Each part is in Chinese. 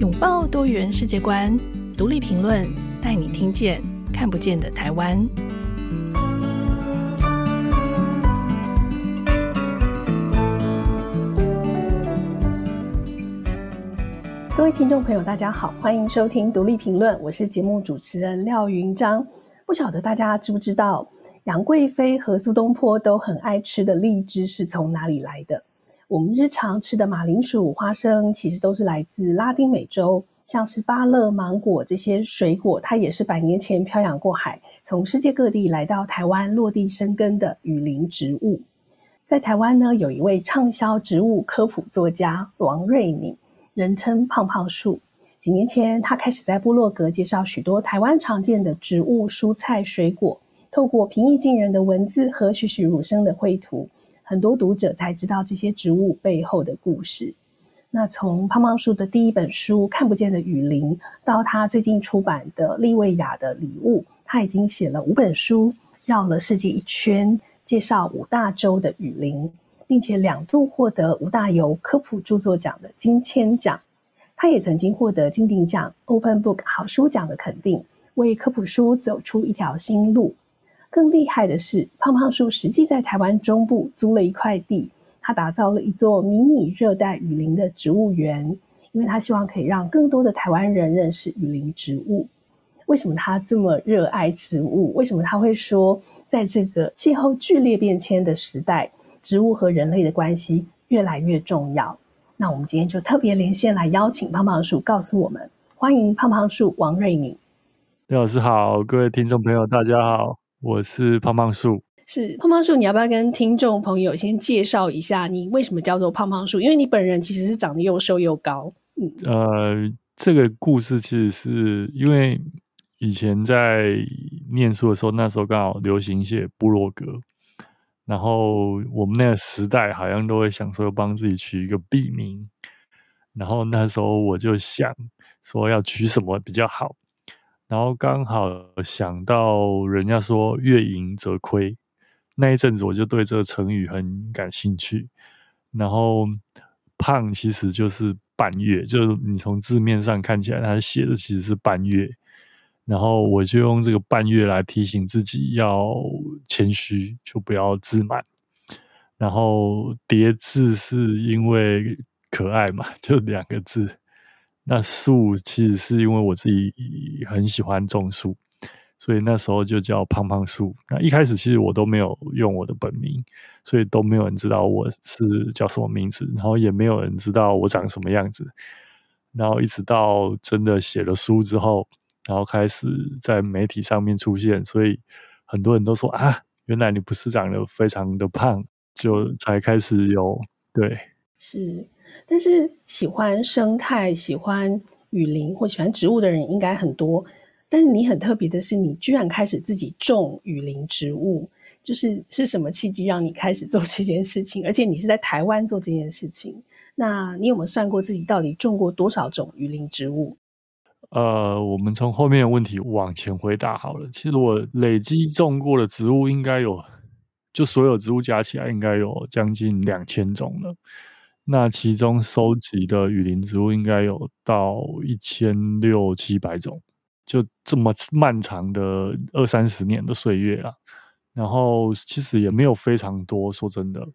拥抱多元世界观，独立评论，带你听见看不见的台湾。各位听众朋友，大家好，欢迎收听独立评论，我是节目主持人廖云章。不晓得大家知不知道，杨贵妃和苏东坡都很爱吃的荔枝是从哪里来的？我们日常吃的马铃薯、花生，其实都是来自拉丁美洲，像是芭乐、芒果这些水果，它也是百年前漂洋过海，从世界各地来到台湾落地生根的雨林植物。在台湾呢，有一位畅销植物科普作家王瑞敏，人称胖胖树。几年前，他开始在部落格介绍许多台湾常见的植物、蔬菜、水果，透过平易近人的文字和栩栩如生的绘图。很多读者才知道这些植物背后的故事。那从胖胖树的第一本书《看不见的雨林》到他最近出版的《利维亚的礼物》，他已经写了五本书，绕了世界一圈，介绍五大洲的雨林，并且两度获得五大游科普著作奖的金签奖。他也曾经获得金鼎奖 Open Book 好书奖的肯定，为科普书走出一条新路。更厉害的是，胖胖树实际在台湾中部租了一块地，他打造了一座迷你热带雨林的植物园，因为他希望可以让更多的台湾人认识雨林植物。为什么他这么热爱植物？为什么他会说，在这个气候剧烈变迁的时代，植物和人类的关系越来越重要？那我们今天就特别连线来邀请胖胖树告诉我们，欢迎胖胖树王瑞敏。李老师好，各位听众朋友大家好。我是胖胖树，是胖胖树，你要不要跟听众朋友先介绍一下你为什么叫做胖胖树？因为你本人其实是长得又瘦又高。嗯，呃，这个故事其实是因为以前在念书的时候，那时候刚好流行写部落格，然后我们那个时代好像都会想说帮自己取一个笔名，然后那时候我就想说要取什么比较好。然后刚好想到人家说“月盈则亏”，那一阵子我就对这个成语很感兴趣。然后“胖”其实就是半月，就是你从字面上看起来，它写的其实是半月。然后我就用这个半月来提醒自己要谦虚，就不要自满。然后叠字是因为可爱嘛，就两个字。那树其实是因为我自己很喜欢种树，所以那时候就叫胖胖树。那一开始其实我都没有用我的本名，所以都没有人知道我是叫什么名字，然后也没有人知道我长什么样子。然后一直到真的写了书之后，然后开始在媒体上面出现，所以很多人都说啊，原来你不是长得非常的胖，就才开始有，对，是。但是喜欢生态、喜欢雨林或喜欢植物的人应该很多。但是你很特别的是，你居然开始自己种雨林植物，就是是什么契机让你开始做这件事情？而且你是在台湾做这件事情，那你有没有算过自己到底种过多少种雨林植物？呃，我们从后面的问题往前回答好了。其实我累积种过的植物应该有，就所有植物加起来应该有将近两千种了。那其中收集的雨林植物应该有到一千六七百种，就这么漫长的二三十年的岁月啊。然后其实也没有非常多，说真的，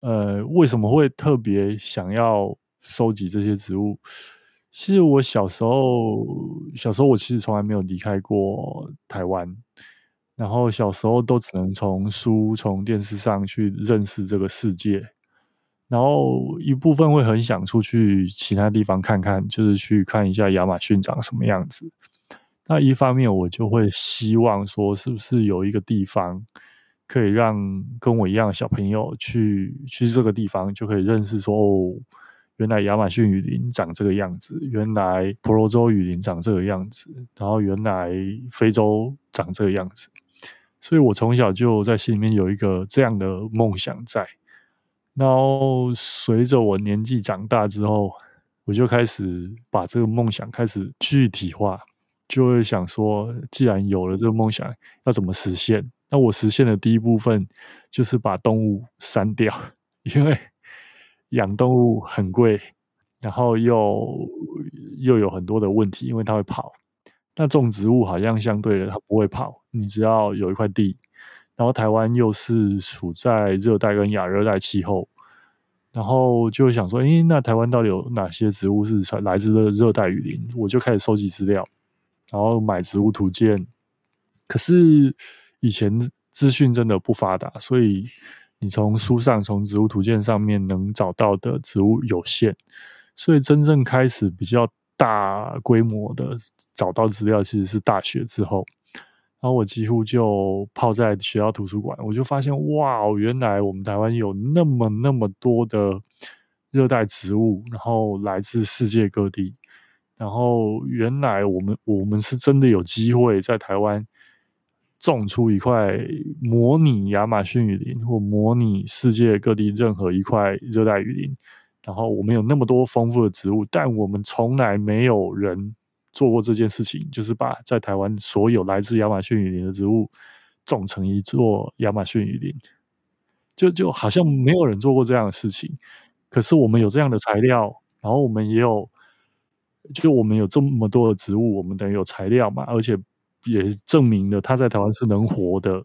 呃，为什么会特别想要收集这些植物？其实我小时候，小时候我其实从来没有离开过台湾，然后小时候都只能从书、从电视上去认识这个世界。然后一部分会很想出去其他地方看看，就是去看一下亚马逊长什么样子。那一方面我就会希望说，是不是有一个地方可以让跟我一样的小朋友去去这个地方，就可以认识说哦，原来亚马逊雨林长这个样子，原来婆罗洲雨林长这个样子，然后原来非洲长这个样子。所以我从小就在心里面有一个这样的梦想在。然后随着我年纪长大之后，我就开始把这个梦想开始具体化，就会想说，既然有了这个梦想，要怎么实现？那我实现的第一部分就是把动物删掉，因为。养动物很贵，然后又又有很多的问题，因为它会跑。那种植物好像相对的它不会跑，你只要有一块地，然后台湾又是处在热带跟亚热带气候，然后就想说，诶，那台湾到底有哪些植物是来自的热带雨林？我就开始收集资料，然后买植物图鉴。可是以前资讯真的不发达，所以。你从书上、从植物图鉴上面能找到的植物有限，所以真正开始比较大规模的找到资料，其实是大学之后。然后我几乎就泡在学校图书馆，我就发现，哇，原来我们台湾有那么那么多的热带植物，然后来自世界各地，然后原来我们我们是真的有机会在台湾。种出一块模拟亚马逊雨林，或模拟世界各地任何一块热带雨林，然后我们有那么多丰富的植物，但我们从来没有人做过这件事情，就是把在台湾所有来自亚马逊雨林的植物种成一座亚马逊雨林，就就好像没有人做过这样的事情。可是我们有这样的材料，然后我们也有，就我们有这么多的植物，我们等于有材料嘛，而且。也证明了它在台湾是能活的，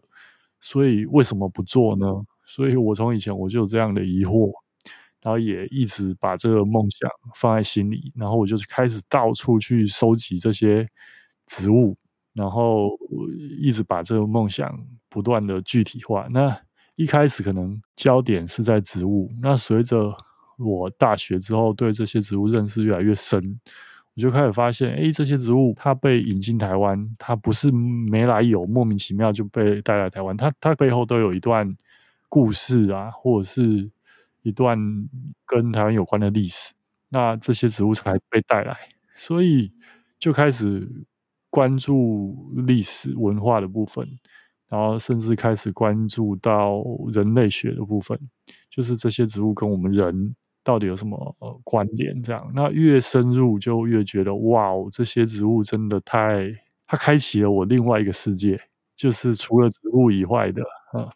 所以为什么不做呢？所以我从以前我就有这样的疑惑，然后也一直把这个梦想放在心里，然后我就开始到处去收集这些植物，然后一直把这个梦想不断的具体化。那一开始可能焦点是在植物，那随着我大学之后对这些植物认识越来越深。我就开始发现，哎，这些植物它被引进台湾，它不是没来由，莫名其妙就被带来台湾，它它背后都有一段故事啊，或者是一段跟台湾有关的历史，那这些植物才被带来，所以就开始关注历史文化的部分，然后甚至开始关注到人类学的部分，就是这些植物跟我们人。到底有什么呃观点？这样，那越深入就越觉得哇哦，这些植物真的太……它开启了我另外一个世界，就是除了植物以外的啊。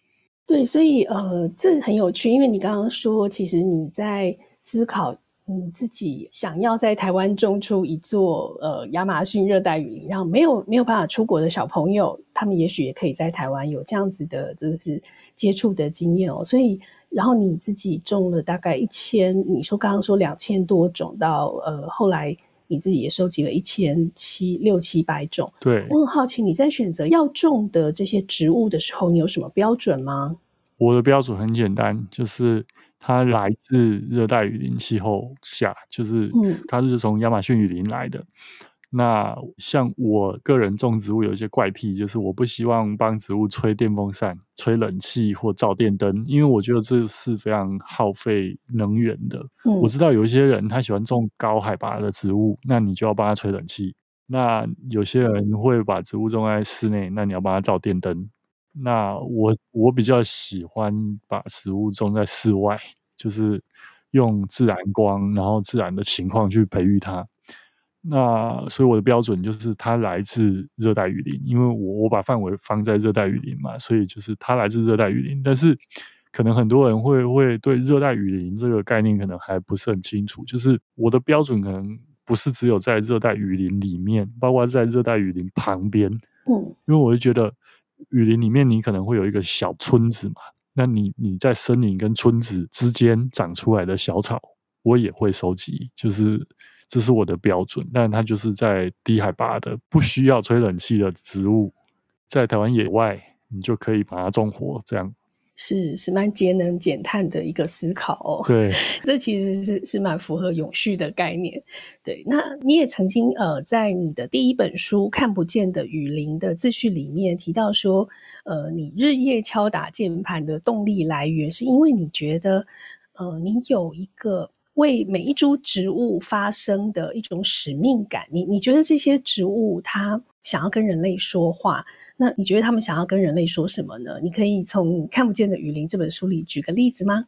对，所以呃，这很有趣，因为你刚刚说，其实你在思考你自己想要在台湾种出一座呃亚马逊热带雨林，让没有没有办法出国的小朋友，他们也许也可以在台湾有这样子的，就是接触的经验哦，所以。然后你自己种了大概一千，你说刚刚说两千多种到，呃后来你自己也收集了一千七六七百种。对，我很好奇你在选择要种的这些植物的时候，你有什么标准吗？我的标准很简单，就是它来自热带雨林气候下，就是它是从亚马逊雨林来的。嗯那像我个人种植物有一些怪癖，就是我不希望帮植物吹电风扇、吹冷气或照电灯，因为我觉得这是非常耗费能源的。嗯。我知道有一些人他喜欢种高海拔的植物，那你就要帮他吹冷气；那有些人会把植物种在室内，那你要帮他照电灯。那我我比较喜欢把植物种在室外，就是用自然光，然后自然的情况去培育它。那所以我的标准就是它来自热带雨林，因为我我把范围放在热带雨林嘛，所以就是它来自热带雨林。但是可能很多人会会对热带雨林这个概念可能还不是很清楚，就是我的标准可能不是只有在热带雨林里面，包括在热带雨林旁边。嗯，因为我会觉得雨林里面你可能会有一个小村子嘛，那你你在森林跟村子之间长出来的小草，我也会收集，就是。这是我的标准，但它就是在低海拔的、不需要吹冷气的植物，在台湾野外，你就可以把它种活。这样是是蛮节能减碳的一个思考哦。对，这其实是是蛮符合永续的概念。对，那你也曾经呃，在你的第一本书《看不见的雨林》的自序里面提到说，呃，你日夜敲打键盘的动力来源，是因为你觉得呃，你有一个。为每一株植物发声的一种使命感。你你觉得这些植物它想要跟人类说话？那你觉得他们想要跟人类说什么呢？你可以从《看不见的雨林》这本书里举个例子吗？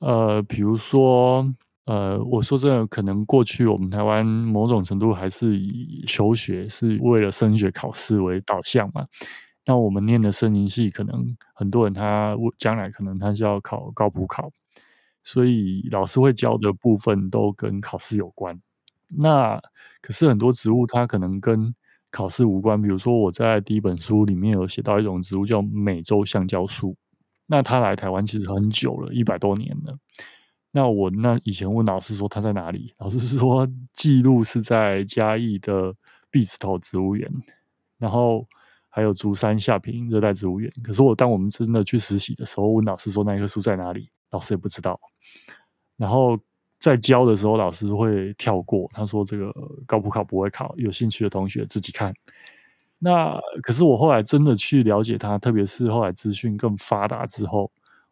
呃，比如说，呃，我说这个可能过去我们台湾某种程度还是以求学是为了升学考试为导向嘛。那我们念的森林系，可能很多人他将来可能他是要考高普考，所以老师会教的部分都跟考试有关。那可是很多植物它可能跟考试无关。比如说我在第一本书里面有写到一种植物叫美洲橡胶树，那它来台湾其实很久了，一百多年了。那我那以前问老师说它在哪里，老师是说记录是在嘉义的碧子头植物园，然后。还有竹山下坪热带植物园，可是我当我们真的去实习的时候，问老师说那一棵树在哪里，老师也不知道。然后在教的时候，老师会跳过，他说这个高普考不会考，有兴趣的同学自己看。那可是我后来真的去了解它，特别是后来资讯更发达之后，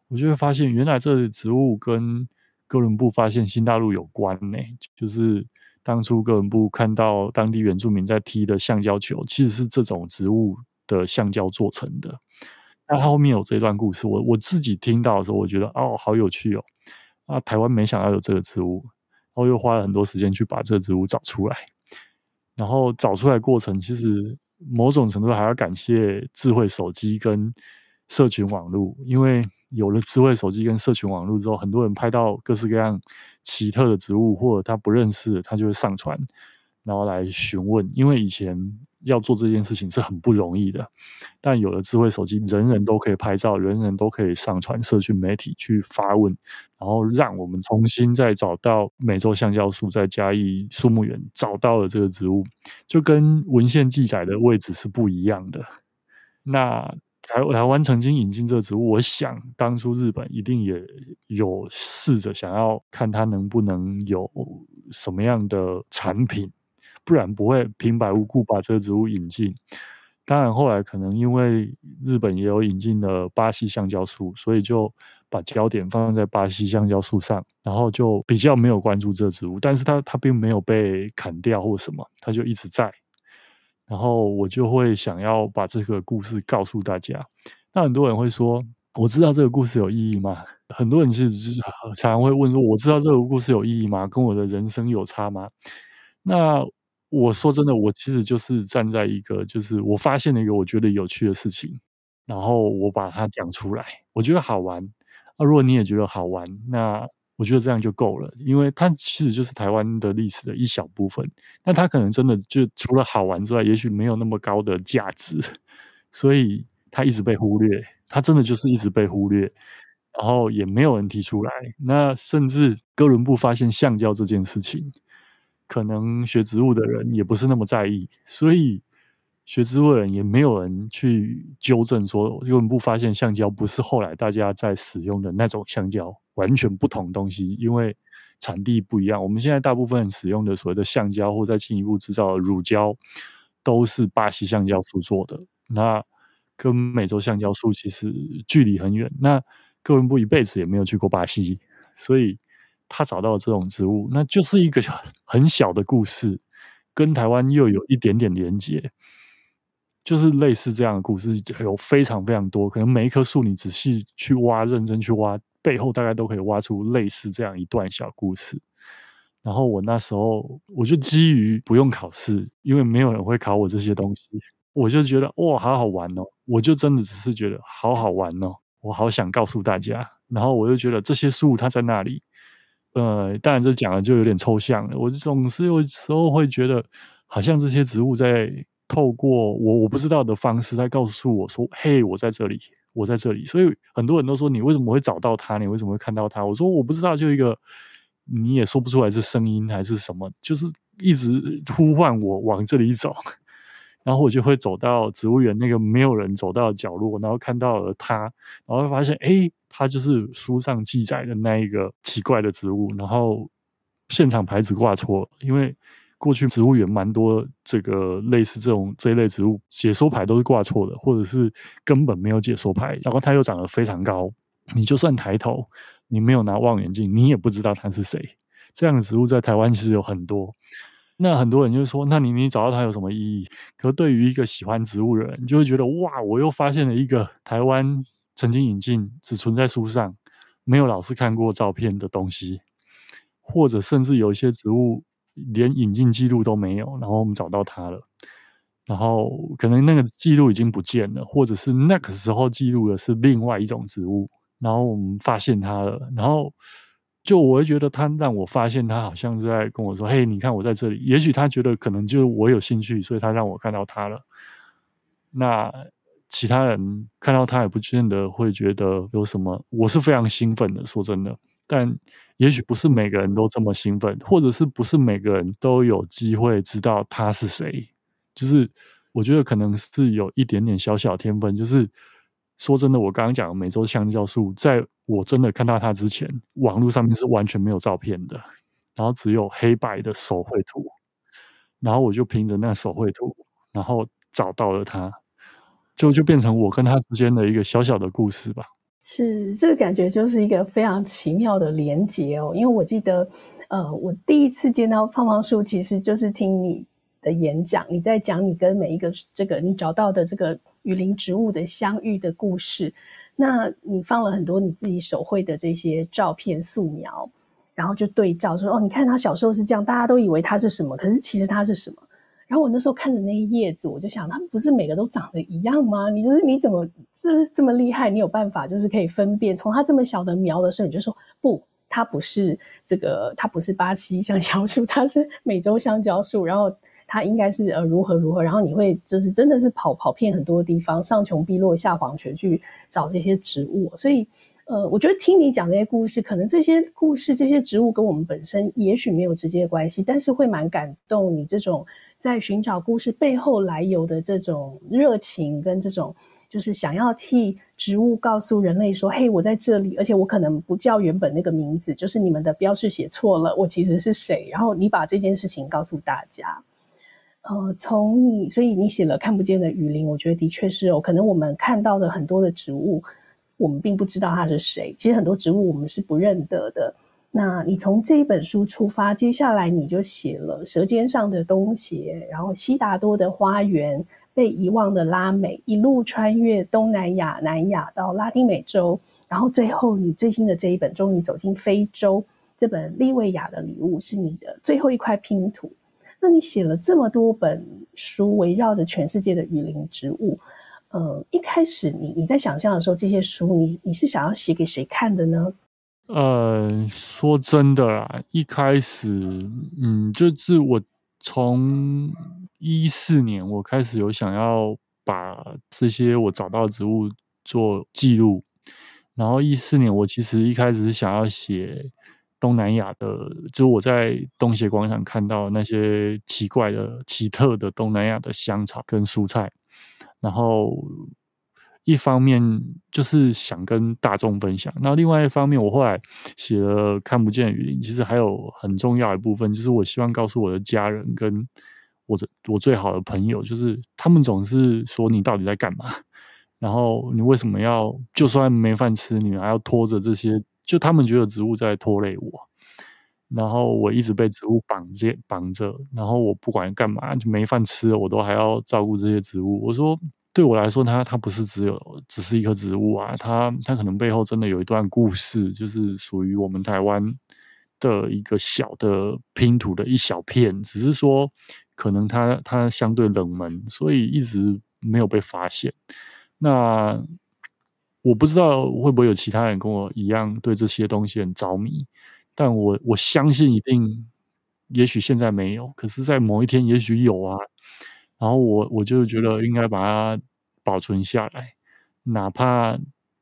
我就会发现原来这植物跟哥伦布发现新大陆有关呢，就是。当初哥伦布看到当地原住民在踢的橡胶球，其实是这种植物的橡胶做成的。那他后面有这段故事，我我自己听到的时候，我觉得哦，好有趣哦。啊，台湾没想到有这个植物，然后又花了很多时间去把这个植物找出来。然后找出来过程，其实某种程度还要感谢智慧手机跟社群网络，因为有了智慧手机跟社群网络之后，很多人拍到各式各样。奇特的植物，或者他不认识，他就会上传，然后来询问。因为以前要做这件事情是很不容易的，但有了智慧手机，人人都可以拍照，人人都可以上传社群媒体去发问，然后让我们重新再找到美洲橡胶树在嘉义树木园找到了这个植物，就跟文献记载的位置是不一样的。那。台台湾曾经引进这个植物，我想当初日本一定也有试着想要看它能不能有什么样的产品，不然不会平白无故把这个植物引进。当然后来可能因为日本也有引进了巴西橡胶树，所以就把焦点放在巴西橡胶树上，然后就比较没有关注这植物，但是它它并没有被砍掉或什么，它就一直在。然后我就会想要把这个故事告诉大家。那很多人会说：“我知道这个故事有意义吗？”很多人其实是常常会问说：“我知道这个故事有意义吗？跟我的人生有差吗？”那我说真的，我其实就是站在一个，就是我发现了一个我觉得有趣的事情，然后我把它讲出来，我觉得好玩。啊如果你也觉得好玩，那。我觉得这样就够了，因为它其实就是台湾的历史的一小部分。那它可能真的就除了好玩之外，也许没有那么高的价值，所以它一直被忽略。它真的就是一直被忽略，然后也没有人提出来。那甚至哥伦布发现橡胶这件事情，可能学植物的人也不是那么在意，所以。学植物的人也没有人去纠正说，哥伦布发现橡胶不是后来大家在使用的那种橡胶，完全不同东西，因为产地不一样。我们现在大部分使用的所谓的橡胶，或再进一步制造的乳胶，都是巴西橡胶树做的。那跟美洲橡胶树其实距离很远。那哥伦布一辈子也没有去过巴西，所以他找到这种植物，那就是一个 很小的故事，跟台湾又有一点点连结。就是类似这样的故事，有非常非常多。可能每一棵树，你仔细去挖，认真去挖，背后大概都可以挖出类似这样一段小故事。然后我那时候，我就基于不用考试，因为没有人会考我这些东西，我就觉得哇，好好玩哦！我就真的只是觉得好好玩哦，我好想告诉大家。然后我就觉得这些树它在那里，呃，当然这讲的就有点抽象了。我总是有时候会觉得，好像这些植物在。透过我我不知道的方式在告诉我说：“嘿，我在这里，我在这里。”所以很多人都说：“你为什么会找到它？你为什么会看到它？”我说：“我不知道，就一个你也说不出来是声音还是什么，就是一直呼唤我往这里走。”然后我就会走到植物园那个没有人走到的角落，然后看到了它，然后发现：“哎，它就是书上记载的那一个奇怪的植物。”然后现场牌子挂错，因为。过去植物园蛮多这个类似这种这一类植物，解说牌都是挂错的，或者是根本没有解说牌。然后它又长得非常高，你就算抬头，你没有拿望远镜，你也不知道它是谁。这样的植物在台湾其实有很多。那很多人就说：“那你你找到它有什么意义？”可对于一个喜欢植物的人，就会觉得：“哇，我又发现了一个台湾曾经引进、只存在书上、没有老师看过照片的东西，或者甚至有一些植物连引进记录都没有，然后我们找到它了，然后可能那个记录已经不见了，或者是那个时候记录的是另外一种植物，然后我们发现它了，然后。”就我会觉得他让我发现他好像在跟我说：“嘿，你看我在这里。”也许他觉得可能就是我有兴趣，所以他让我看到他了。那其他人看到他也不见得会觉得有什么。我是非常兴奋的，说真的。但也许不是每个人都这么兴奋，或者是不是每个人都有机会知道他是谁。就是我觉得可能是有一点点小小天分，就是。说真的，我刚刚讲的美洲香蕉树，在我真的看到它之前，网络上面是完全没有照片的，然后只有黑白的手绘图，然后我就凭着那手绘图，然后找到了它，就就变成我跟他之间的一个小小的故事吧。是，这个感觉就是一个非常奇妙的连结哦。因为我记得，呃，我第一次见到胖胖树，其实就是听你的演讲，你在讲你跟每一个这个你找到的这个。雨林植物的相遇的故事，那你放了很多你自己手绘的这些照片素描，然后就对照说：“哦，你看他小时候是这样，大家都以为他是什么，可是其实他是什么？”然后我那时候看着那些叶子，我就想，他们不是每个都长得一样吗？你就是你怎么这这么厉害？你有办法就是可以分辨，从它这么小的苗的时候，你就说不，它不是这个，它不是巴西香蕉树，它是美洲香蕉树，然后。它应该是呃如何如何，然后你会就是真的是跑跑遍很多地方，上穷碧落下黄泉去找这些植物，所以呃，我觉得听你讲这些故事，可能这些故事这些植物跟我们本身也许没有直接关系，但是会蛮感动你这种在寻找故事背后来由的这种热情跟这种就是想要替植物告诉人类说，嘿，我在这里，而且我可能不叫原本那个名字，就是你们的标示写错了，我其实是谁，然后你把这件事情告诉大家。呃，从你，所以你写了看不见的雨林，我觉得的确是哦。可能我们看到的很多的植物，我们并不知道它是谁。其实很多植物我们是不认得的。那你从这一本书出发，接下来你就写了《舌尖上的东协》，然后悉达多的花园、被遗忘的拉美，一路穿越东南亚、南亚到拉丁美洲，然后最后你最新的这一本终于走进非洲，这本《利维亚的礼物》是你的最后一块拼图。那你写了这么多本书，围绕着全世界的雨林植物，呃，一开始你你在想象的时候，这些书你你是想要写给谁看的呢？呃，说真的啦，一开始，嗯，就是我从一四年我开始有想要把这些我找到的植物做记录，然后一四年我其实一开始是想要写。东南亚的，就是我在东协广场看到那些奇怪的、奇特的东南亚的香草跟蔬菜，然后一方面就是想跟大众分享，那另外一方面，我后来写了看不见的雨林，其实还有很重要一部分，就是我希望告诉我的家人跟我的我最好的朋友，就是他们总是说你到底在干嘛，然后你为什么要就算没饭吃，你还要拖着这些。就他们觉得植物在拖累我，然后我一直被植物绑着绑着，然后我不管干嘛就没饭吃，我都还要照顾这些植物。我说，对我来说，它它不是只有只是一棵植物啊，它它可能背后真的有一段故事，就是属于我们台湾的一个小的拼图的一小片，只是说可能它它相对冷门，所以一直没有被发现。那。我不知道会不会有其他人跟我一样对这些东西很着迷，但我我相信一定，也许现在没有，可是在某一天也许有啊。然后我我就觉得应该把它保存下来，哪怕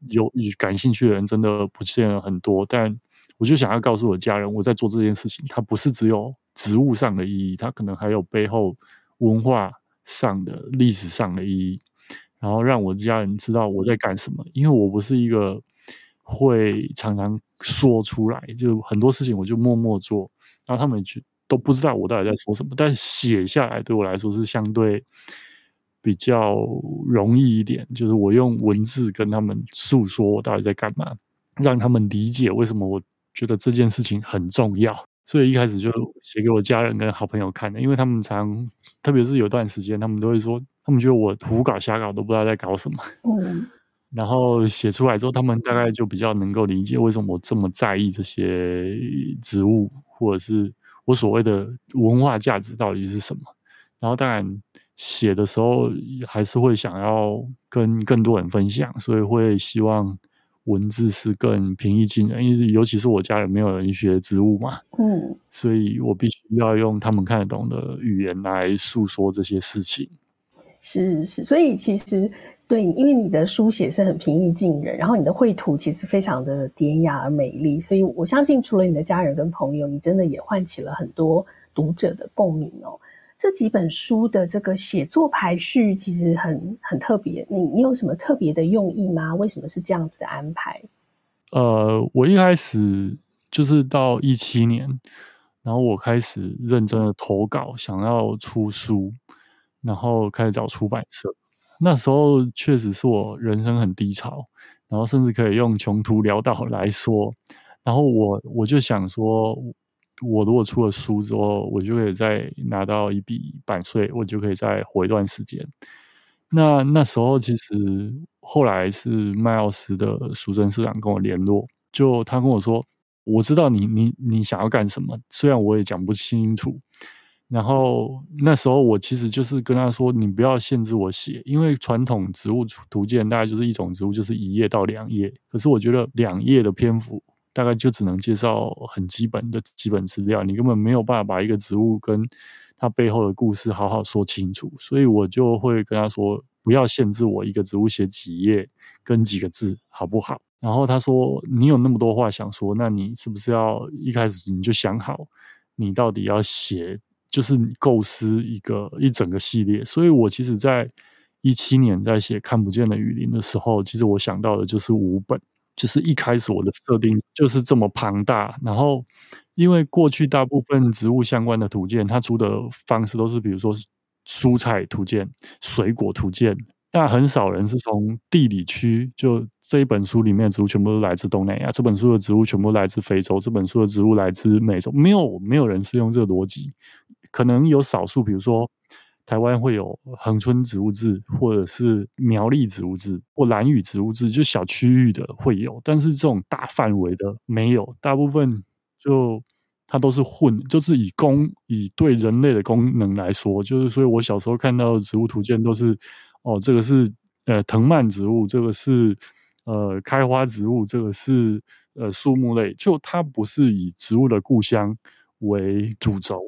有感兴趣的人真的不见了很多，但我就想要告诉我家人，我在做这件事情，它不是只有植物上的意义，它可能还有背后文化上的、历史上的意义。然后让我家人知道我在干什么，因为我不是一个会常常说出来，就很多事情我就默默做，然后他们就都不知道我到底在说什么。但写下来对我来说是相对比较容易一点，就是我用文字跟他们诉说我到底在干嘛，让他们理解为什么我觉得这件事情很重要。所以一开始就写给我家人跟好朋友看的，因为他们常，特别是有段时间，他们都会说，他们觉得我胡搞瞎搞，都不知道在搞什么。嗯，然后写出来之后，他们大概就比较能够理解为什么我这么在意这些植物，或者是我所谓的文化价值到底是什么。然后当然写的时候还是会想要跟更多人分享，所以会希望。文字是更平易近人，因为尤其是我家人没有人学植物嘛，嗯，所以我必须要用他们看得懂的语言来诉说这些事情。是是，所以其实对，因为你的书写是很平易近人，然后你的绘图其实非常的典雅而美丽，所以我相信除了你的家人跟朋友，你真的也唤起了很多读者的共鸣哦。这几本书的这个写作排序其实很很特别，你你有什么特别的用意吗？为什么是这样子的安排？呃，我一开始就是到一七年，然后我开始认真的投稿，想要出书，然后开始找出版社。那时候确实是我人生很低潮，然后甚至可以用穷途潦倒来说。然后我我就想说。我如果出了书之后，我就可以再拿到一笔版税，我就可以再活一段时间。那那时候其实后来是麦奥斯的苏贞社长跟我联络，就他跟我说：“我知道你你你想要干什么，虽然我也讲不清楚。”然后那时候我其实就是跟他说：“你不要限制我写，因为传统植物图鉴大概就是一种植物就是一页到两页，可是我觉得两页的篇幅。”大概就只能介绍很基本的基本资料，你根本没有办法把一个植物跟它背后的故事好好说清楚，所以我就会跟他说，不要限制我一个植物写几页跟几个字，好不好？然后他说，你有那么多话想说，那你是不是要一开始你就想好，你到底要写，就是你构思一个一整个系列？所以我其实在一七年在写看不见的雨林的时候，其实我想到的就是五本。就是一开始我的设定就是这么庞大，然后因为过去大部分植物相关的图鉴，它出的方式都是比如说蔬菜图鉴、水果图鉴，但很少人是从地理区，就这一本书里面的植物全部都来自东南亚，这本书的植物全部来自非洲，这本书的植物来自美洲，没有没有人是用这个逻辑，可能有少数，比如说。台湾会有恒春植物志，或者是苗栗植物志，或兰屿植物志，就小区域的会有，但是这种大范围的没有。大部分就它都是混，就是以功以对人类的功能来说，就是所以我小时候看到的植物图鉴都是哦，这个是呃藤蔓植物，这个是呃开花植物，这个是呃树木类，就它不是以植物的故乡为主轴。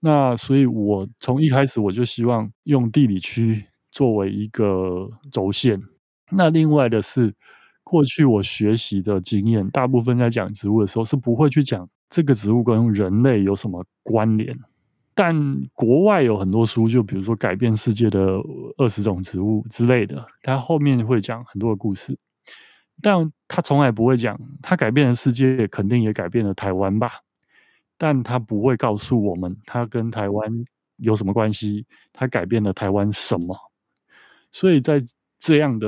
那所以，我从一开始我就希望用地理区作为一个轴线。那另外的是，过去我学习的经验，大部分在讲植物的时候是不会去讲这个植物跟人类有什么关联。但国外有很多书，就比如说改变世界的二十种植物之类的，它后面会讲很多的故事，但他从来不会讲，它改变了世界肯定也改变了台湾吧。但他不会告诉我们，他跟台湾有什么关系？他改变了台湾什么？所以在这样的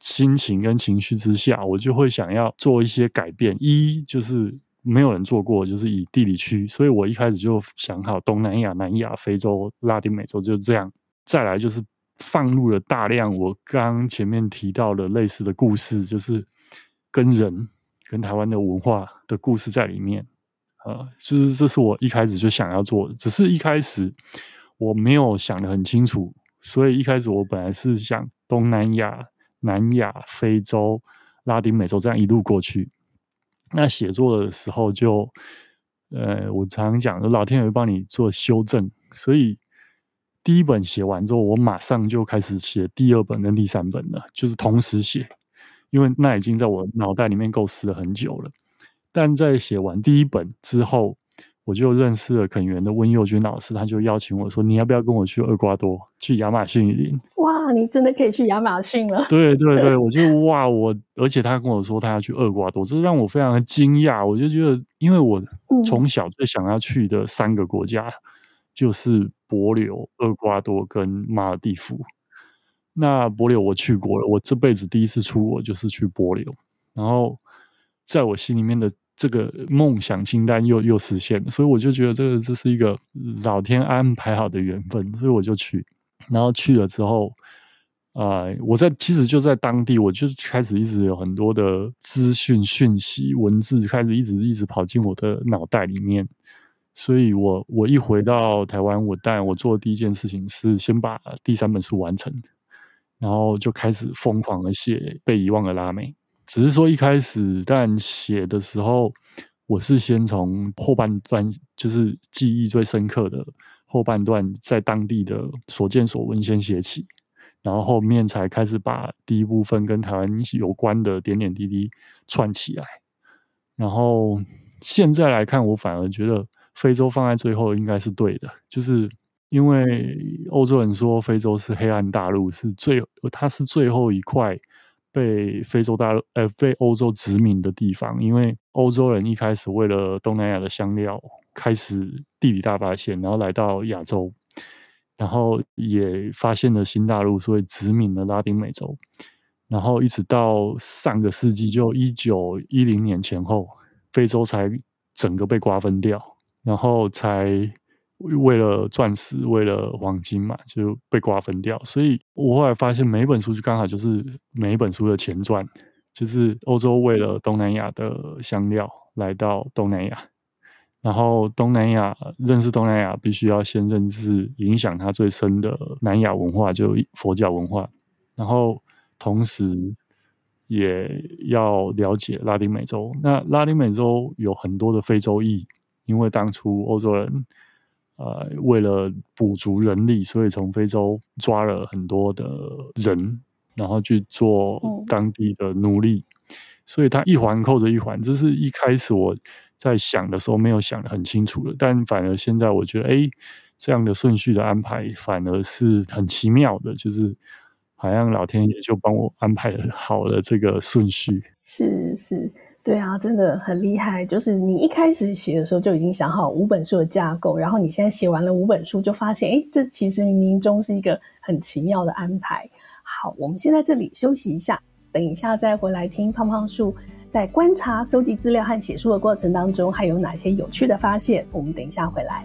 心情跟情绪之下，我就会想要做一些改变。一就是没有人做过，就是以地理区，所以我一开始就想好东南亚、南亚、非洲、拉丁美洲，就这样。再来就是放入了大量我刚前面提到的类似的故事，就是跟人、跟台湾的文化的故事在里面。呃，就是这是我一开始就想要做的，只是一开始我没有想得很清楚，所以一开始我本来是想东南亚、南亚、非洲、拉丁美洲这样一路过去。那写作的时候就，呃，我常常讲，老天爷帮你做修正，所以第一本写完之后，我马上就开始写第二本跟第三本了，就是同时写，因为那已经在我脑袋里面构思了很久了。但在写完第一本之后，我就认识了垦源的温佑君老师，他就邀请我说：“你要不要跟我去厄瓜多，去亚马逊雨林？”哇，你真的可以去亚马逊了？对对对，我就哇，我而且他跟我说他要去厄瓜多，这让我非常的惊讶。我就觉得，因为我从小最想要去的三个国家就是帛琉、厄瓜多跟马尔蒂夫。那帛琉我去过了，我这辈子第一次出国就是去帛琉，然后在我心里面的。这个梦想清单又又实现，所以我就觉得这个这是一个老天安排好的缘分，所以我就去，然后去了之后。啊、我在其实就在当地，我就开始一直有很多的资讯讯息文字开始一直一直跑进我的脑袋里面，所以我我一回到台湾，我但我做的第一件事情是先把第三本书完成，然后就开始疯狂的写《被遗忘的拉美》，只是说一开始但写的时候，我是先从后半段，就是记忆最深刻的后半段，在当地的所见所闻先写起。然后后面才开始把第一部分跟台湾有关的点点滴滴串起来。然后现在来看，我反而觉得非洲放在最后应该是对的，就是因为欧洲人说非洲是黑暗大陆，是最它是最后一块被非洲大陆呃被欧洲殖民的地方。因为欧洲人一开始为了东南亚的香料开始地理大发现，然后来到亚洲。然后也发现了新大陆，所以殖民了拉丁美洲。然后一直到上个世纪，就一九一零年前后，非洲才整个被瓜分掉，然后才为了钻石、为了黄金嘛，就被瓜分掉。所以我后来发现，每一本书就刚好就是每一本书的前传，就是欧洲为了东南亚的香料来到东南亚。然后东南亚认识东南亚，必须要先认识影响它最深的南亚文化，就佛教文化。然后同时也要了解拉丁美洲。那拉丁美洲有很多的非洲裔，因为当初欧洲人呃为了补足人力，所以从非洲抓了很多的人，然后去做当地的奴隶。所以它一环扣着一环，这是一开始我。在想的时候没有想的很清楚的，但反而现在我觉得，哎，这样的顺序的安排反而是很奇妙的，就是好像老天爷就帮我安排 好了这个顺序。是是，对啊，真的很厉害。就是你一开始写的时候就已经想好五本书的架构，然后你现在写完了五本书，就发现，哎，这其实冥冥中是一个很奇妙的安排。好，我们先在这里休息一下，等一下再回来听胖胖树。在观察、搜集资料和写书的过程当中，还有哪些有趣的发现？我们等一下回来。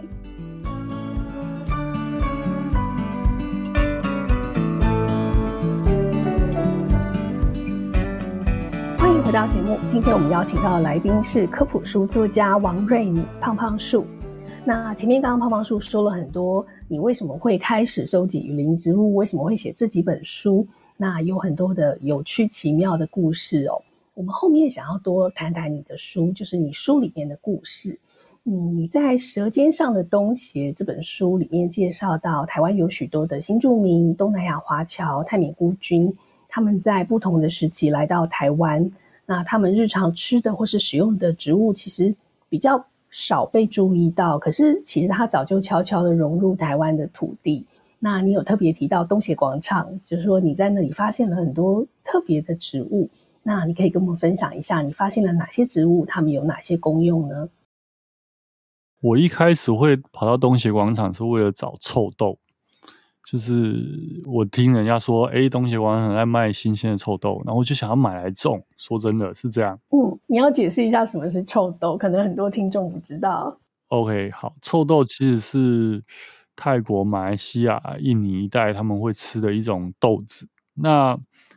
节目。今天我们邀请到的来宾是科普书作家王瑞拟胖胖树。那前面刚刚胖胖树说了很多，你为什么会开始收集雨林植物？为什么会写这几本书？那有很多的有趣奇妙的故事哦。我们后面想要多谈谈你的书，就是你书里面的故事。嗯，你在《舌尖上的东协》这本书里面介绍到，台湾有许多的新住民、东南亚华侨、泰缅孤军，他们在不同的时期来到台湾。那他们日常吃的或是使用的植物，其实比较少被注意到。可是，其实它早就悄悄地融入台湾的土地。那你有特别提到东协广场，就是说你在那里发现了很多特别的植物。那你可以跟我们分享一下，你发现了哪些植物，它们有哪些功用呢？我一开始会跑到东协广场是为了找臭豆，就是我听人家说，哎，东协广场在卖新鲜的臭豆，然后我就想要买来种。说真的是这样。嗯，你要解释一下什么是臭豆，可能很多听众不知道。OK，好，臭豆其实是泰国、马来西亚、印尼一带他们会吃的一种豆子。那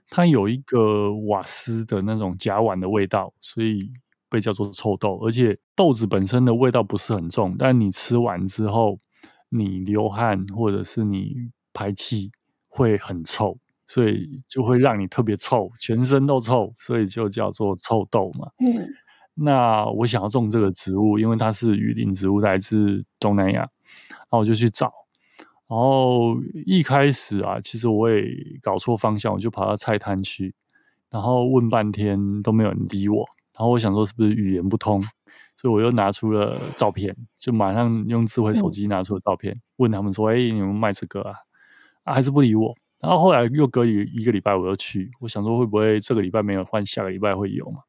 它有一个瓦斯的那种甲烷的味道，所以被叫做臭豆。而且豆子本身的味道不是很重，但你吃完之后，你流汗或者是你排气会很臭，所以就会让你特别臭，全身都臭，所以就叫做臭豆嘛。嗯，那我想要种这个植物，因为它是雨林植物，来自东南亚，然后我就去找。然后一开始啊，其实我也搞错方向，我就跑到菜摊去，然后问半天都没有人理我。然后我想说是不是语言不通，所以我又拿出了照片，就马上用智慧手机拿出了照片，嗯、问他们说：“哎，你们卖这个啊？”啊，还是不理我。然后后来又隔一一个礼拜，我又去，我想说会不会这个礼拜没有换，下个礼拜会有嘛？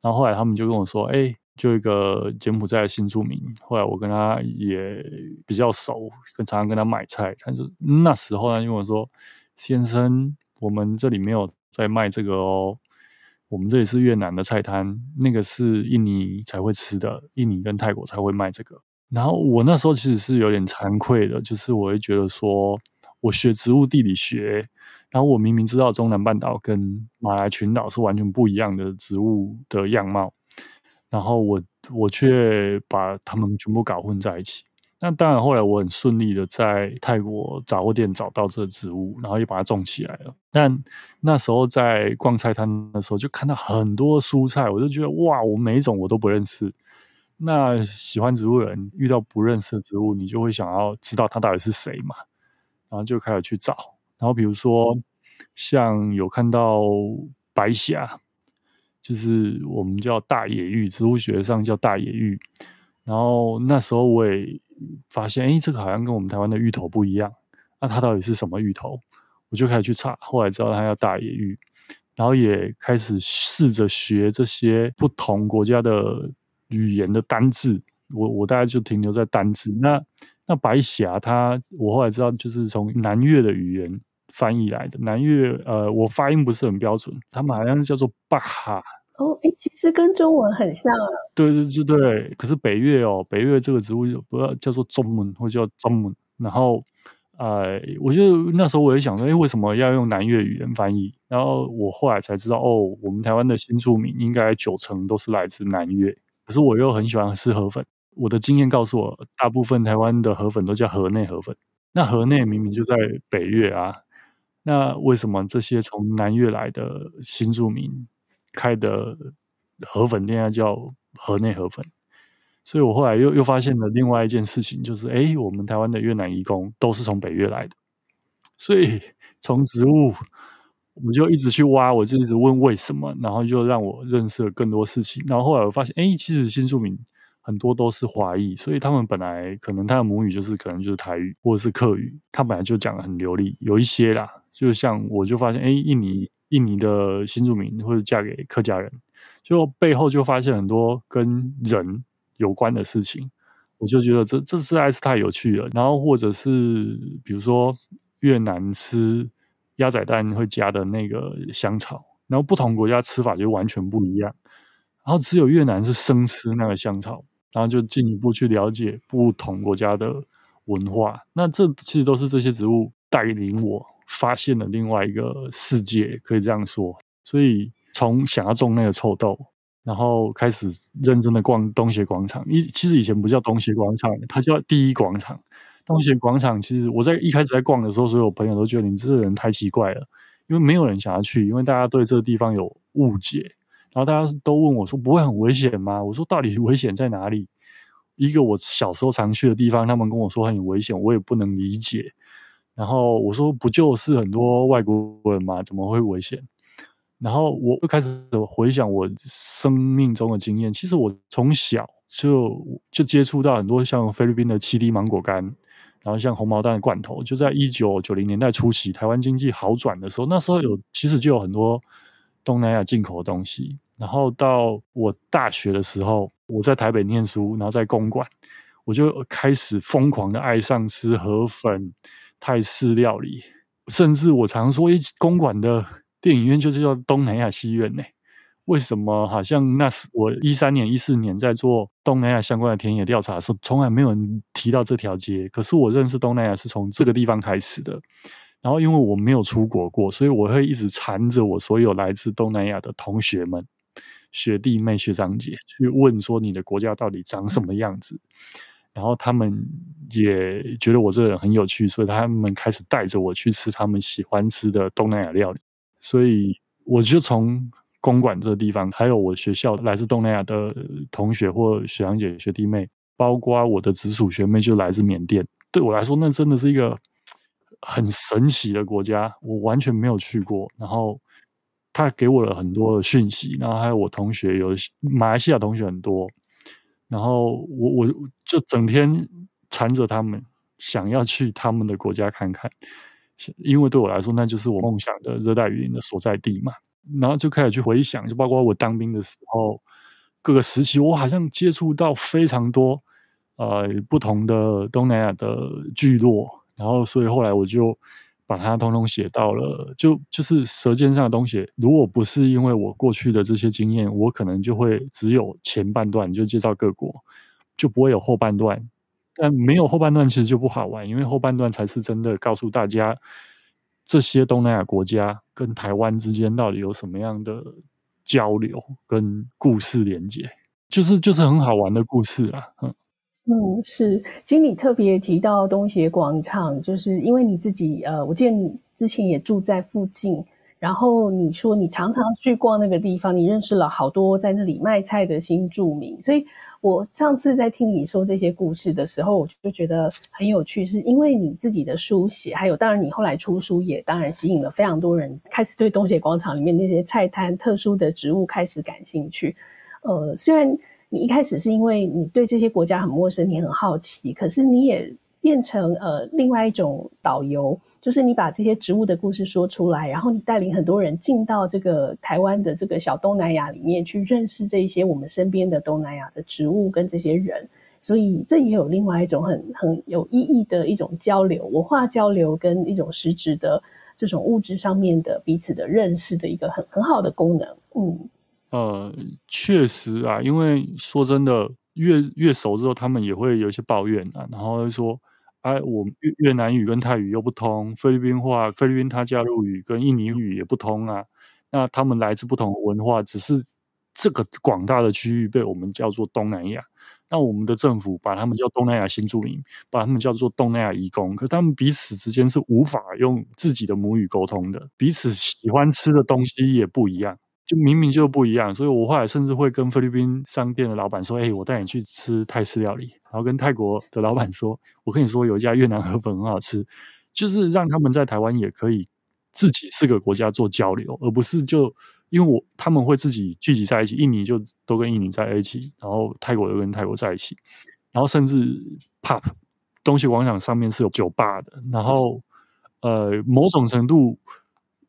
然后后来他们就跟我说：“哎。”就一个柬埔寨的新住民，后来我跟他也比较熟，跟常常跟他买菜。但是那时候呢，因为我说先生，我们这里没有在卖这个哦。我们这里是越南的菜摊，那个是印尼才会吃的，印尼跟泰国才会卖这个。然后我那时候其实是有点惭愧的，就是我会觉得说，我学植物地理学，然后我明明知道中南半岛跟马来群岛是完全不一样的植物的样貌，然后我我却把它们全部搞混在一起。那当然，后来我很顺利的在泰国杂货店找到这植物，然后又把它种起来了。但那时候在逛菜摊的时候，就看到很多蔬菜，我就觉得哇，我每一种我都不认识。那喜欢植物人遇到不认识的植物，你就会想要知道它到底是谁嘛，然后就开始去找。然后比如说像有看到白霞，就是我们叫大野芋，植物学上叫大野芋。然后那时候我也。发现哎，这个好像跟我们台湾的芋头不一样。那它到底是什么芋头？我就开始去查，后来知道它叫大野芋，然后也开始试着学这些不同国家的语言的单字。我我大概就停留在单字。那那白霞，它我后来知道就是从南越的语言翻译来的。南越呃，我发音不是很标准，他们好像是叫做巴哈。哦，哎，其实跟中文很像啊。对对对对，可是北越哦，北越这个植物不要叫做中文，或叫中文。然后，呃，我就那时候我也想说，哎，为什么要用南越语言翻译？然后我后来才知道，哦，我们台湾的新住民应该九成都是来自南越。可是我又很喜欢吃河粉，我的经验告诉我，大部分台湾的河粉都叫河内河粉。那河内明明就在北越啊，那为什么这些从南越来的新住民？开的河粉店要叫河内河粉，所以我后来又又发现了另外一件事情，就是哎，我们台湾的越南移工都是从北越来的，所以从植物我就一直去挖，我就一直问为什么，然后就让我认识了更多事情。然后后来我发现，哎，其实新住民很多都是华裔，所以他们本来可能他的母语就是可能就是台语或者是客语，他本来就讲得很流利，有一些啦，就像我就发现，哎，印尼。印尼的新住民或者嫁给客家人，就背后就发现很多跟人有关的事情，我就觉得这这实在是太有趣了。然后或者是比如说越南吃鸭仔蛋会加的那个香草，然后不同国家吃法就完全不一样。然后只有越南是生吃那个香草，然后就进一步去了解不同国家的文化。那这其实都是这些植物带领我。发现了另外一个世界，可以这样说。所以从想要种那个臭豆，然后开始认真的逛东协广场。一其实以前不叫东协广场，它叫第一广场。东协广场其实我在一开始在逛的时候，所有朋友都觉得你这个人太奇怪了，因为没有人想要去，因为大家对这个地方有误解。然后大家都问我说：“不会很危险吗？”我说：“到底危险在哪里？”一个我小时候常去的地方，他们跟我说很危险，我也不能理解。然后我说，不就是很多外国人吗？怎么会危险？然后我就开始回想我生命中的经验。其实我从小就就接触到很多像菲律宾的七滴芒果干，然后像红毛丹的罐头。就在一九九零年代初期，台湾经济好转的时候，那时候有其实就有很多东南亚进口的东西。然后到我大学的时候，我在台北念书，然后在公馆，我就开始疯狂的爱上吃河粉。泰式料理，甚至我常说，一公馆的电影院就是叫东南亚戏院呢。为什么？好像那时我一三年、一四年在做东南亚相关的田野调查的时候，从来没有人提到这条街。可是我认识东南亚是从这个地方开始的。然后因为我没有出国过，所以我会一直缠着我所有来自东南亚的同学们、学弟妹、学长姐去问说：你的国家到底长什么样子？然后他们也觉得我这个人很有趣，所以他们开始带着我去吃他们喜欢吃的东南亚料理。所以我就从公馆这个地方，还有我学校来自东南亚的同学或学长姐、学弟妹，包括我的直属学妹就来自缅甸。对我来说，那真的是一个很神奇的国家，我完全没有去过。然后他给我了很多的讯息，然后还有我同学有马来西亚同学很多。然后我我就整天缠着他们，想要去他们的国家看看，因为对我来说，那就是我梦想的热带雨林的所在地嘛。然后就开始去回想，就包括我当兵的时候，各个时期，我好像接触到非常多呃不同的东南亚的聚落。然后，所以后来我就把它通通写到了，就就是舌尖上的东西。如果不是因为我过去的这些经验，我可能就会只有前半段就介绍各国，就不会有后半段。但没有后半段其实就不好玩，因为后半段才是真的告诉大家这些东南亚国家跟台湾之间到底有什么样的交流跟故事连接，就是就是很好玩的故事啊，嗯。嗯，是，其实你特别提到东协广场，就是因为你自己，呃，我记得你之前也住在附近，然后你说你常常去逛那个地方，你认识了好多在那里卖菜的新住民，所以我上次在听你说这些故事的时候，我就觉得很有趣，是因为你自己的书写，还有当然你后来出书也当然吸引了非常多人开始对东协广场里面那些菜摊、特殊的植物开始感兴趣，呃，虽然。你一开始是因为你对这些国家很陌生，你很好奇，可是你也变成呃另外一种导游，就是你把这些植物的故事说出来，然后你带领很多人进到这个台湾的这个小东南亚里面去认识这一些我们身边的东南亚的植物跟这些人，所以这也有另外一种很很有意义的一种交流，文化交流跟一种实质的这种物质上面的彼此的认识的一个很很好的功能，嗯。呃，确实啊，因为说真的，越越熟之后，他们也会有一些抱怨啊，然后会说，哎，我越越南语跟泰语又不通，菲律宾话、菲律宾他加禄语跟印尼语也不通啊，那他们来自不同文化，只是这个广大的区域被我们叫做东南亚，那我们的政府把他们叫东南亚新住民，把他们叫做东南亚移工，可他们彼此之间是无法用自己的母语沟通的，彼此喜欢吃的东西也不一样。就明明就不一样，所以我后来甚至会跟菲律宾商店的老板说：“哎、我带你去吃泰式料理。”然后跟泰国的老板说：“我跟你说，有一家越南河粉很好吃。”就是让他们在台湾也可以自己四个国家做交流，而不是就因为我他们会自己聚集在一起，印尼就都跟印尼在一起，然后泰国又跟泰国在一起，然后甚至 pub 东西广场上面是有酒吧的，然后呃某种程度。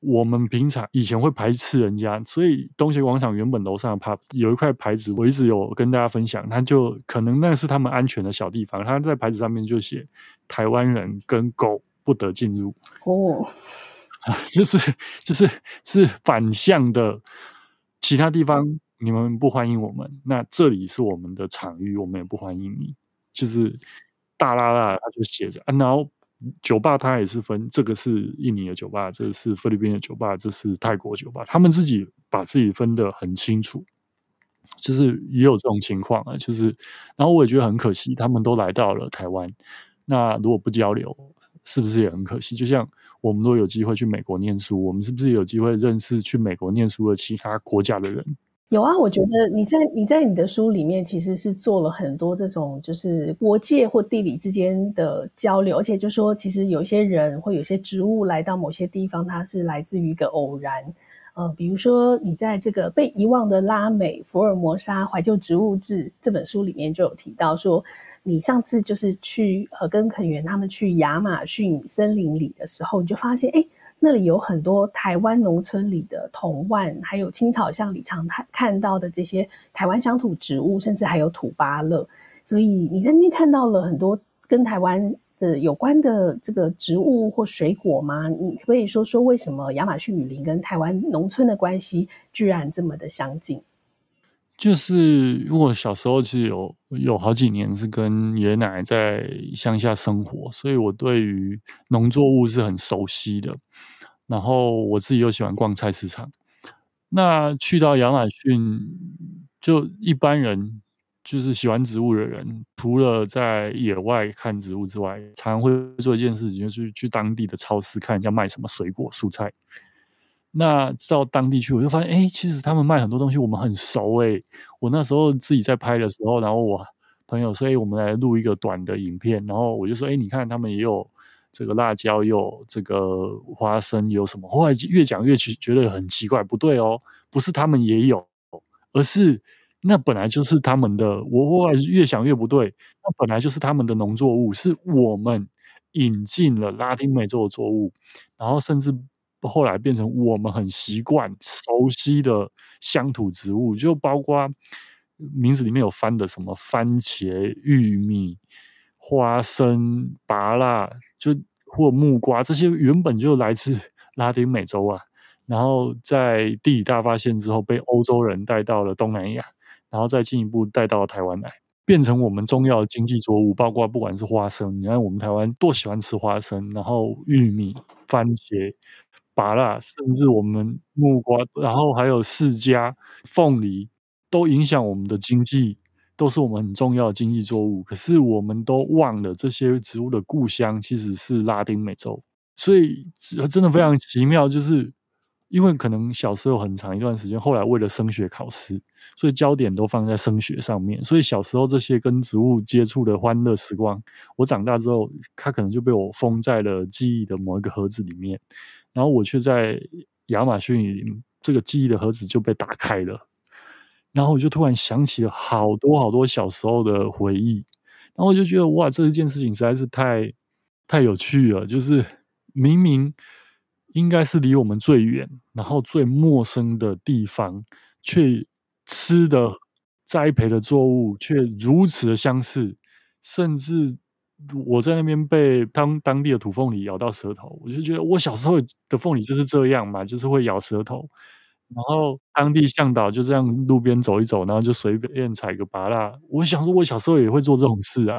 我们平常以前会排斥人家，所以东协广场原本楼上的 pub 有一块牌子，我一直有跟大家分享。他就可能那是他们安全的小地方，他在牌子上面就写“台湾人跟狗不得进入”。哦，就是就是是反向的，其他地方你们不欢迎我们，那这里是我们的场域，我们也不欢迎你。就是大拉拉，他就写着啊，然后。酒吧它也是分，这个是印尼的酒吧，这个是菲律宾的酒吧，这是泰国酒吧，他们自己把自己分得很清楚，就是也有这种情况啊，就是，然后我也觉得很可惜，他们都来到了台湾，那如果不交流，是不是也很可惜？就像我们都有机会去美国念书，我们是不是有机会认识去美国念书的其他国家的人？有啊，我觉得你在你在你的书里面其实是做了很多这种就是国界或地理之间的交流，而且就说其实有些人或有些植物来到某些地方，它是来自于一个偶然。呃，比如说你在这个被遗忘的拉美福尔摩沙怀旧植物志这本书里面就有提到说，你上次就是去呃跟肯园他们去亚马逊森林里的时候，你就发现哎。诶那里有很多台湾农村里的铜腕，还有青草巷里常看看到的这些台湾乡土植物，甚至还有土巴乐。所以你在那边看到了很多跟台湾的有关的这个植物或水果吗？你可不可以说说为什么亚马逊雨林跟台湾农村的关系居然这么的相近？就是因为我小时候其实有有好几年是跟爷爷奶奶在乡下生活，所以我对于农作物是很熟悉的。然后我自己又喜欢逛菜市场。那去到亚马逊，就一般人就是喜欢植物的人，除了在野外看植物之外，常常会做一件事情，就是去当地的超市看一下卖什么水果蔬菜。那到当地去，我就发现，哎，其实他们卖很多东西，我们很熟。哎，我那时候自己在拍的时候，然后我朋友说，哎，我们来录一个短的影片。然后我就说，哎，你看他们也有这个辣椒，有这个花生，有什么？后来越讲越觉觉得很奇怪，不对哦，不是他们也有，而是那本来就是他们的。我后来越想越不对，那本来就是他们的农作物，是我们引进了拉丁美洲的作物，然后甚至。后来变成我们很习惯、熟悉的乡土植物，就包括名字里面有番的什么番茄、玉米、花生、芭辣，就或木瓜，这些原本就来自 拉丁美洲啊，然后在地理大发现之后，被欧洲人带到了东南亚，然后再进一步带到了台湾来，变成我们重要的经济作物。包括不管是花生，你看我们台湾多喜欢吃花生，然后玉米、番茄、芭乐，甚至我们木瓜，然后还有释迦、凤梨，都影响我们的经济。都是我们很重要的经济作物，可是我们都忘了这些植物的故乡其实是拉丁美洲，所以真的非常奇妙。就是因为可能小时候很长一段时间，后来为了升学考试，所以焦点都放在升学上面，所以小时候这些跟植物接触的欢乐时光，我长大之后，它可能就被我封在了记忆的某一个盒子里面，然后我却在亚马逊，这个记忆的盒子就被打开了。然后我就突然想起了好多好多小时候的回忆，然后我就觉得哇，这一件事情实在是太太有趣了。就是明明应该是离我们最远，然后最陌生的地方，却吃的栽培的作物却如此的相似，甚至我在那边被当当地的土凤梨咬到舌头，我就觉得我小时候的凤梨就是这样嘛，就是会咬舌头。然后当地向导就这样路边走一走，然后就随便采个芭乐。我想说，我小时候也会做这种事啊，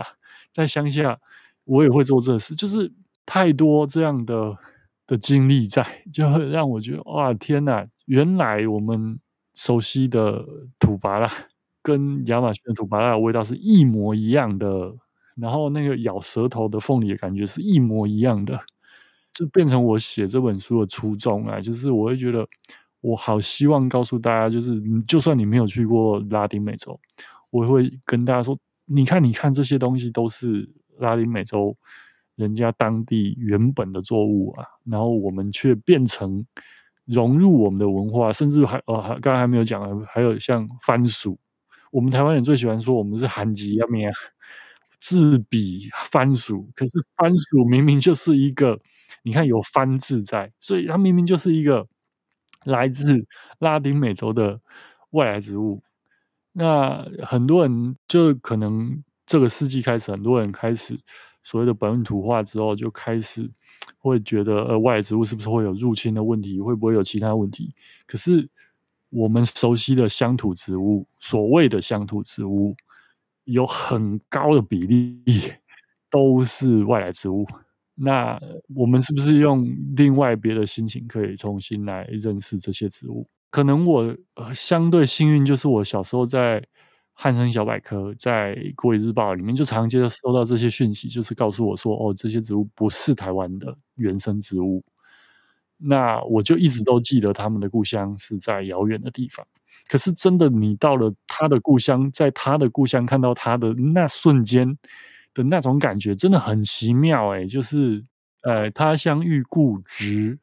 在乡下我也会做这事，就是太多这样的的经历在，就会让我觉得哇，天哪！原来我们熟悉的土芭乐跟亚马逊的土芭乐的味道是一模一样的，然后那个咬舌头的凤梨的感觉是一模一样的，就变成我写这本书的初衷啊，就是我会觉得。我好希望告诉大家，就是就算你没有去过拉丁美洲，我会跟大家说，你看，你看这些东西都是拉丁美洲人家当地原本的作物啊，然后我们却变成融入我们的文化，甚至还呃，刚才还没有讲，还有像番薯，我们台湾人最喜欢说我们是韩籍啊，咩自比番薯，可是番薯明明就是一个，你看有番字在，所以它明明就是一个。来自拉丁美洲的外来植物，那很多人就可能这个世纪开始，很多人开始所谓的本土化之后，就开始会觉得，呃，外来植物是不是会有入侵的问题？会不会有其他问题？可是我们熟悉的乡土植物，所谓的乡土植物，有很高的比例都是外来植物。那我们是不是用另外别的心情，可以重新来认识这些植物？可能我相对幸运，就是我小时候在汉森小百科、在国语日报里面，就常接收到这些讯息，就是告诉我说：“哦，这些植物不是台湾的原生植物。”那我就一直都记得他们的故乡是在遥远的地方。可是真的，你到了他的故乡，在他的故乡看到他的那瞬间。的那种感觉真的很奇妙哎，就是呃，他乡遇故知，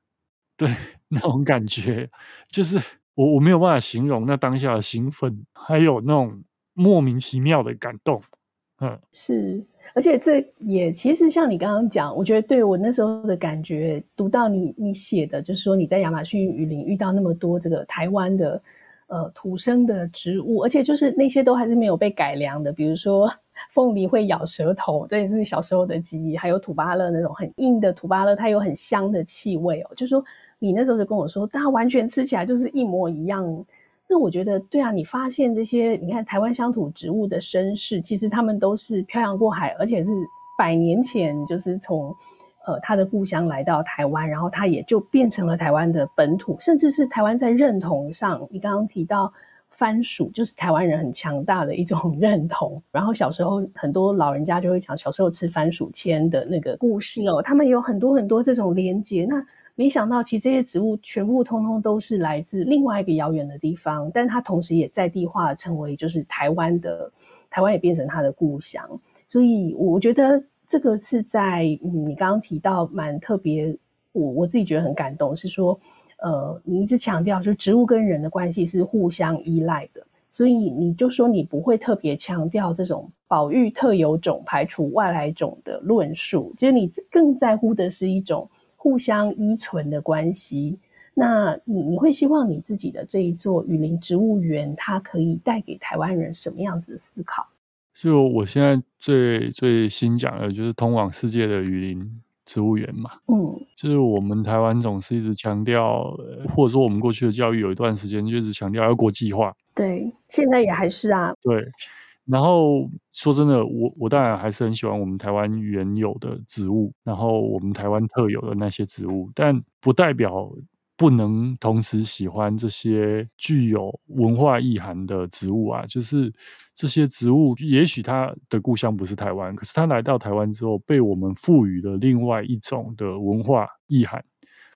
对那种感觉，就是我我没有办法形容那当下的兴奋，还有那种莫名其妙的感动，嗯，是，而且这也其实像你刚刚讲，我觉得对我那时候的感觉，读到你你写的，就是说你在亚马逊雨林遇到那么多这个台湾的呃土生的植物，而且就是那些都还是没有被改良的，比如说。凤梨会咬舌头，这也是小时候的记忆。还有土巴乐那种很硬的土巴乐，它有很香的气味哦。就是说你那时候就跟我说，它完全吃起来就是一模一样。那我觉得，对啊，你发现这些，你看台湾乡土植物的身世，其实他们都是漂洋过海，而且是百年前就是从呃他的故乡来到台湾，然后他也就变成了台湾的本土，甚至是台湾在认同上，你刚刚提到。番薯就是台湾人很强大的一种 认同，然后小时候很多老人家就会讲小时候吃番薯签的那个故事哦，他们有很多很多这种连接。那没想到，其实这些植物全部通通都是来自另外一个遥远的地方，但它同时也在地化成为就是台湾的，台湾也变成它的故乡。所以我觉得这个是在你刚刚提到蛮特别，我我自己觉得很感动，是说。呃，你一直强调，就植物跟人的关系是互相依赖的，所以你就说你不会特别强调这种保育特有种、排除外来种的论述，其实你更在乎的是一种互相依存的关系。那你你会希望你自己的这一座雨林植物园，它可以带给台湾人什么样子的思考？就我现在最最新讲的，就是通往世界的雨林植物园嘛。嗯，就是我们台湾总是一直强调，或者说我们过去的教育有一段时间就一直强调要国际化。对，现在也还是啊。对。然后说真的，我我当然还是很喜欢我们台湾原有的植物，然后我们台湾特有的那些植物，但不代表不能同时喜欢这些具有文化意涵的植物啊。就是这些植物，也许它的故乡不是台湾，可是它来到台湾之后，被我们赋予了另外一种的文化意涵。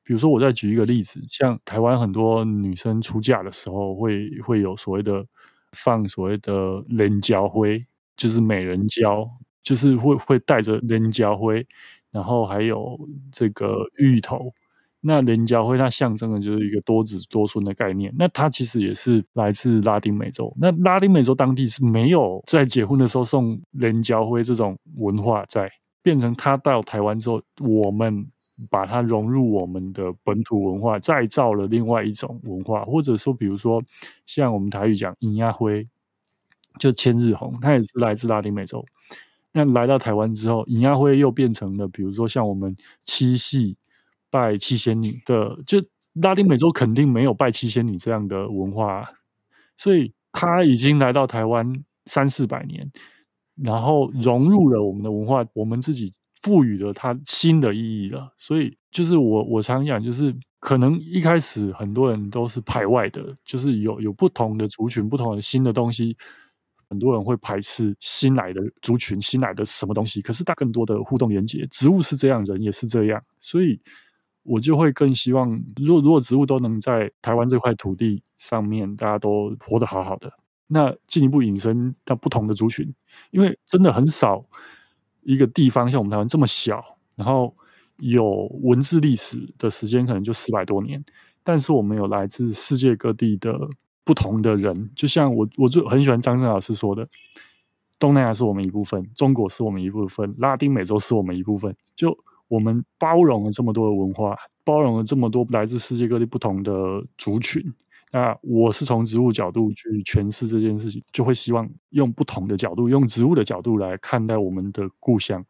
比如说，我再举一个例子，像台湾很多女生出嫁的时候会，会有所谓的。放所谓的人胶灰，就是美人蕉，就是会会带着人胶灰，然后还有这个芋头。那人胶灰它象征的就是一个多子多孙的概念。那它其实也是来自拉丁美洲。那拉丁美洲当地是没有在结婚的时候送人胶灰这种文化，在变成他到台湾之后，我们。把它融入我们的本土文化，再造了另外一种文化，或者说，比如说像我们台语讲银亚灰，就千日红，它也是来自拉丁美洲。那来到台湾之后，银亚灰又变成了，比如说像我们七夕拜七仙女的，就拉丁美洲肯定没有拜七仙女这样的文化，所以它已经来到台湾三四百年，然后融入了我们的文化，我们自己。赋予了它新的意义了，所以就是我我常讲，就是可能一开始很多人都是排外的，就是有有不同的族群、不同的新的东西，很多人会排斥新来的族群、新来的什么东西。可是它更多的互动连接，植物是这样，人也是这样，所以我就会更希望，如果如果植物都能在台湾这块土地上面，大家都活得好好的，那进一步引申到不同的族群，因为真的很少。一个地方像我们台湾这么小，然后有文字历史的时间可能就四百多年，但是我们有来自世界各地的不同的人，就像我我就很喜欢张震老师说的，东南亚是我们一部分，中国是我们一部分，拉丁美洲是我们一部分，就我们包容了这么多的文化，包容了这么多来自世界各地不同的族群。那我是从植物角度去诠释这件事情，就会希望用不同的角度，用植物的角度来看待我们的故乡。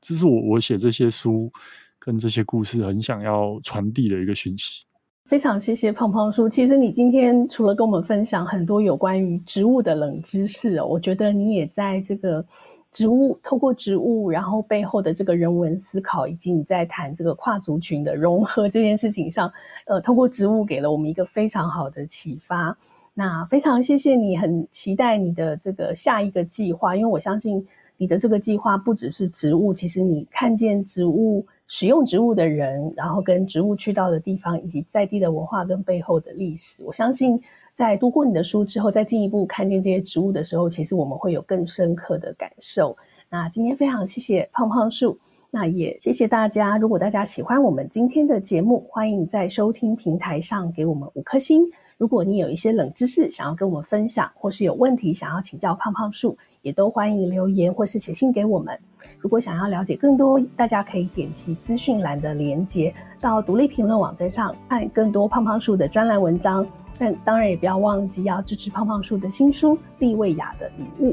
这是我我写这些书跟这些故事很想要传递的一个讯息。非常谢谢胖胖叔。其实你今天除了跟我们分享很多有关于植物的冷知识，我觉得你也在这个。植物透过植物，然后背后的这个人文思考，以及你在谈这个跨族群的融合这件事情上，呃，透过植物给了我们一个非常好的启发。那非常谢谢你，很期待你的这个下一个计划，因为我相信你的这个计划不只是植物，其实你看见植物、使用植物的人，然后跟植物去到的地方，以及在地的文化跟背后的历史，我相信。在读过你的书之后，再进一步看见这些植物的时候，其实我们会有更深刻的感受。那今天非常谢谢胖胖树，那也谢谢大家。如果大家喜欢我们今天的节目，欢迎在收听平台上给我们五颗星。如果你有一些冷知识想要跟我们分享，或是有问题想要请教胖胖树，也都欢迎留言或是写信给我们。如果想要了解更多，大家可以点击资讯栏的连接，到独立评论网站上看更多胖胖树的专栏文章。但当然也不要忘记要支持胖胖树的新书《利维亚的礼物》。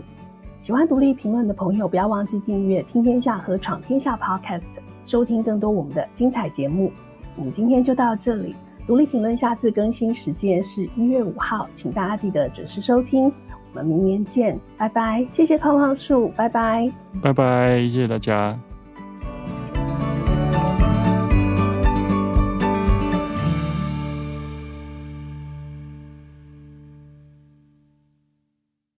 喜欢独立评论的朋友，不要忘记订阅《听天下》和《闯天下》Podcast，收听更多我们的精彩节目。我们今天就到这里，独立评论下次更新时间是一月五号，请大家记得准时收听。我们明年见，拜拜！谢谢胖胖树，拜拜，拜拜，谢谢大家。